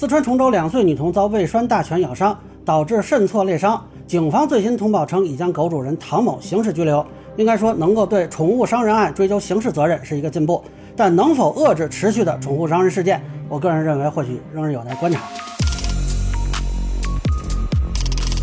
四川崇州两岁女童遭胃栓大犬咬伤，导致肾挫裂伤。警方最新通报称，已将狗主人唐某刑事拘留。应该说，能够对宠物伤人案追究刑事责任是一个进步，但能否遏制持续的宠物伤人事件，我个人认为或许仍然有待观察。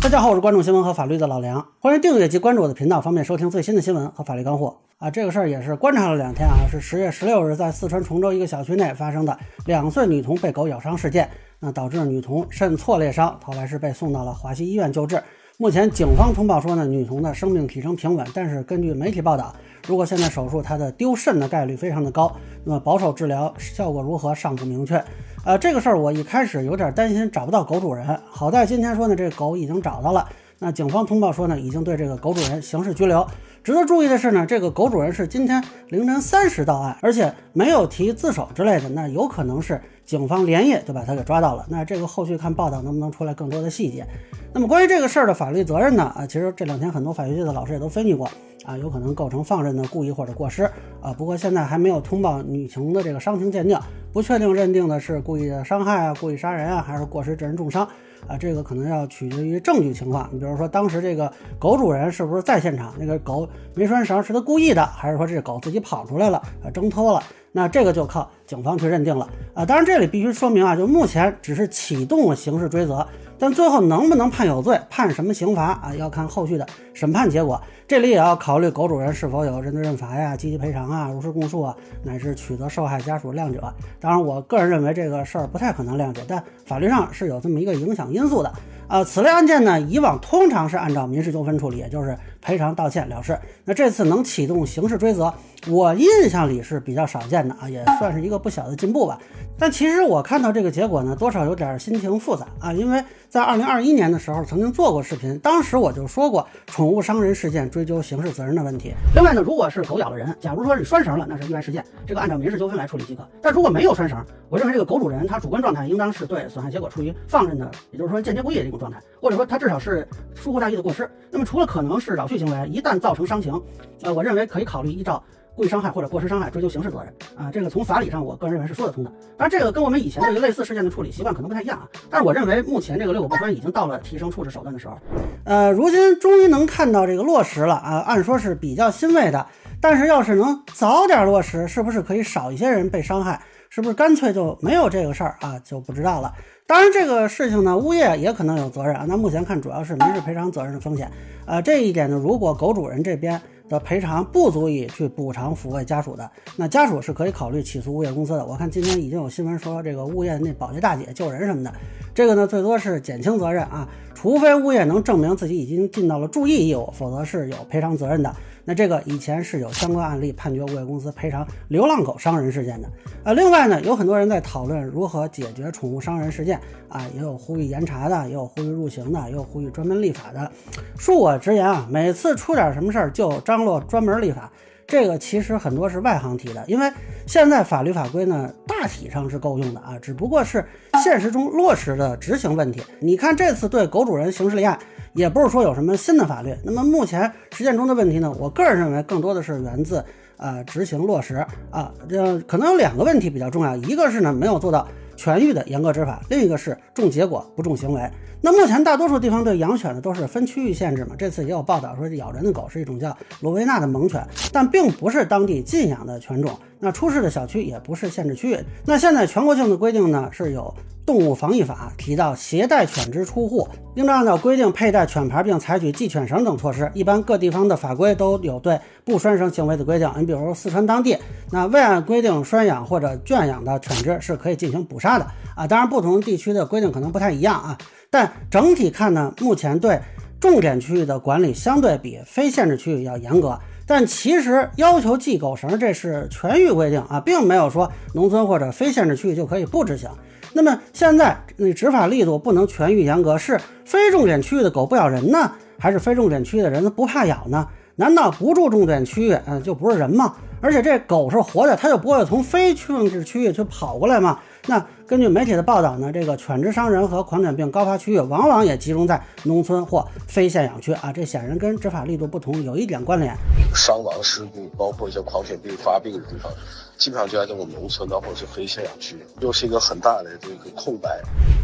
大家好，我是关注新闻和法律的老梁，欢迎订阅及关注我的频道，方便收听最新的新闻和法律干货啊。这个事儿也是观察了两天啊，是十月十六日在四川崇州一个小区内发生的两岁女童被狗咬伤事件，那导致女童肾挫裂伤，后来是被送到了华西医院救治。目前警方通报说呢，女童的生命体征平稳，但是根据媒体报道，如果现在手术，她的丢肾的概率非常的高，那么保守治疗效果如何尚不明确。呃，这个事儿我一开始有点担心找不到狗主人，好在今天说呢，这狗已经找到了。那警方通报说呢，已经对这个狗主人刑事拘留。值得注意的是呢，这个狗主人是今天凌晨三时到案，而且没有提自首之类的，那有可能是警方连夜就把他给抓到了。那这个后续看报道能不能出来更多的细节。那么关于这个事儿的法律责任呢？啊，其实这两天很多法学界的老师也都分析过啊，有可能构成放任的故意或者过失啊。不过现在还没有通报女童的这个伤情鉴定，不确定认定的是故意的伤害啊、故意杀人啊，还是过失致人重伤。啊，这个可能要取决于证据情况。你比如说，当时这个狗主人是不是在现场？那个狗没拴绳是他故意的，还是说这狗自己跑出来了啊，挣脱了？那这个就靠警方去认定了啊。当然，这里必须说明啊，就目前只是启动了刑事追责。但最后能不能判有罪，判什么刑罚啊？要看后续的审判结果。这里也要考虑狗主人是否有认罪认罚呀、积极赔偿啊、如实供述啊，乃至取得受害家属谅解。当然，我个人认为这个事儿不太可能谅解，但法律上是有这么一个影响因素的。呃，此类案件呢，以往通常是按照民事纠纷处理，也就是赔偿道歉了事。那这次能启动刑事追责，我印象里是比较少见的啊，也算是一个不小的进步吧。但其实我看到这个结果呢，多少有点心情复杂啊，因为在二零二一年的时候曾经做过视频，当时我就说过宠物伤人事件追究刑事责任的问题。另外呢，如果是狗咬了人，假如说是拴绳了，那是意外事件，这个按照民事纠纷来处理即可。但如果没有拴绳，我认为这个狗主人他主观状态应当是对损害结果处于放任的，也就是说间接故意的一种状态，或者说他至少是疏忽大意的过失。那么除了可能是扰序行为，一旦造成伤情，呃，我认为可以考虑依照。故意伤害或者过失伤害追究刑事责任啊，这个从法理上我个人认为是说得通的。当然，这个跟我们以前这个类似事件的处理习惯可能不太一样啊。但是我认为目前这个六狗不拴已经到了提升处置手段的时候。呃，如今终于能看到这个落实了啊，按说是比较欣慰的。但是要是能早点落实，是不是可以少一些人被伤害？是不是干脆就没有这个事儿啊？就不知道了。当然，这个事情呢，物业也可能有责任啊。那目前看主要是民事赔偿责任的风险。呃，这一点呢，如果狗主人这边。的赔偿不足以去补偿抚慰家属的，那家属是可以考虑起诉物业公司的。我看今天已经有新闻说，这个物业那保洁大姐救人什么的，这个呢最多是减轻责任啊，除非物业能证明自己已经尽到了注意义务，否则是有赔偿责任的。那这个以前是有相关案例判决物业公司赔偿流浪狗伤人事件的。呃，另外呢，有很多人在讨论如何解决宠物伤人事件啊，也有呼吁严查的，也有呼吁入刑的，也有呼吁专门立法的。恕我直言啊，每次出点什么事儿就张罗专门立法。这个其实很多是外行提的，因为现在法律法规呢大体上是够用的啊，只不过是现实中落实的执行问题。你看这次对狗主人刑事立案，也不是说有什么新的法律。那么目前实践中的问题呢，我个人认为更多的是源自啊执行落实啊，这可能有两个问题比较重要，一个是呢没有做到。全域的严格执法，另一个是重结果不重行为。那目前大多数地方对养犬的都是分区域限制嘛？这次也有报道说，咬人的狗是一种叫罗威纳的猛犬，但并不是当地禁养的犬种。那出事的小区也不是限制区域。那现在全国性的规定呢，是有。动物防疫法提到，携带犬只出户，应当按照规定佩戴犬牌，并采取系犬绳等措施。一般各地方的法规都有对不拴绳行为的规定。你比如四川当地，那未按规定拴养或者圈养的犬只是可以进行捕杀的啊。当然，不同地区的规定可能不太一样啊。但整体看呢，目前对重点区域的管理相对比非限制区域要严格。但其实要求系狗绳，这是全域规定啊，并没有说农村或者非限制区域就可以不执行。那么现在你执法力度不能全域严格，是非重点区域的狗不咬人呢，还是非重点区域的人不怕咬呢？难道不住重点区域，嗯，就不是人吗？而且这狗是活的，它就不会从非控制区域去跑过来嘛？那根据媒体的报道呢，这个犬只伤人和狂犬病高发区域往往也集中在农村或非限养区啊，这显然跟执法力度不同有一点关联。伤亡事故包括一些狂犬病发病的地方。基本上就在这种农村的或者是非限养区，又是一个很大的这个空白。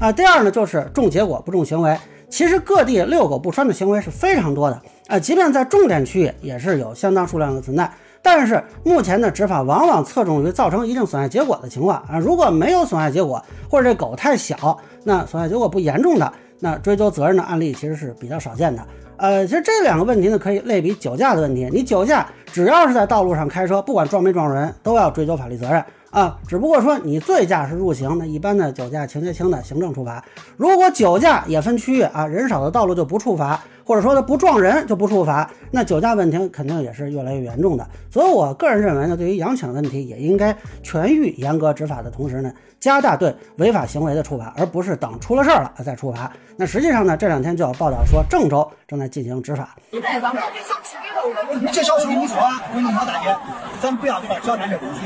啊。第二呢，就是重结果不重行为。其实各地遛狗不拴的行为是非常多的啊，即便在重点区域也是有相当数量的存在。但是目前的执法往往侧重于造成一定损害结果的情况啊，如果没有损害结果，或者这狗太小，那损害结果不严重的，那追究责任的案例其实是比较少见的。呃，其实这两个问题呢，可以类比酒驾的问题。你酒驾只要是在道路上开车，不管撞没撞人，都要追究法律责任啊。只不过说你醉驾是入刑，那一般的酒驾情节轻的行政处罚。如果酒驾也分区域啊，人少的道路就不处罚。或者说他不撞人就不处罚，那酒驾问题肯定也是越来越严重的。所以我个人认为呢，对于养犬问题也应该全域严格执法的同时呢，加大对违法行为的处罚，而不是等出了事儿了再处罚。那实际上呢，这两天就有报道说郑州正在进行执法。你这小区你说，我跟你说大姐，咱不要这个小点这东西，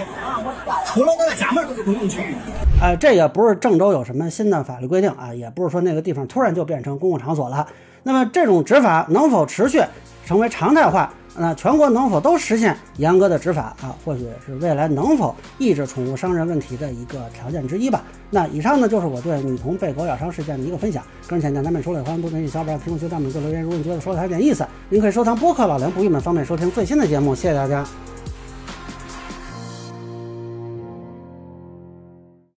除了那个家门都是公共区域。呃，这也不是郑州有什么新的法律规定啊，也不是说那个地方突然就变成公共场所了。那么这种执法能否持续成为常态化？那全国能否都实现严格的执法啊？或许是未来能否抑制宠物伤人问题的一个条件之一吧。那以上呢就是我对女童被狗咬伤事件的一个分享。个人浅见难免说了，欢迎多评论小伙伴评论区弹幕做留言。如果你觉得说的还有点意思，您可以收藏播客老梁不郁闷，方便收听最新的节目。谢谢大家。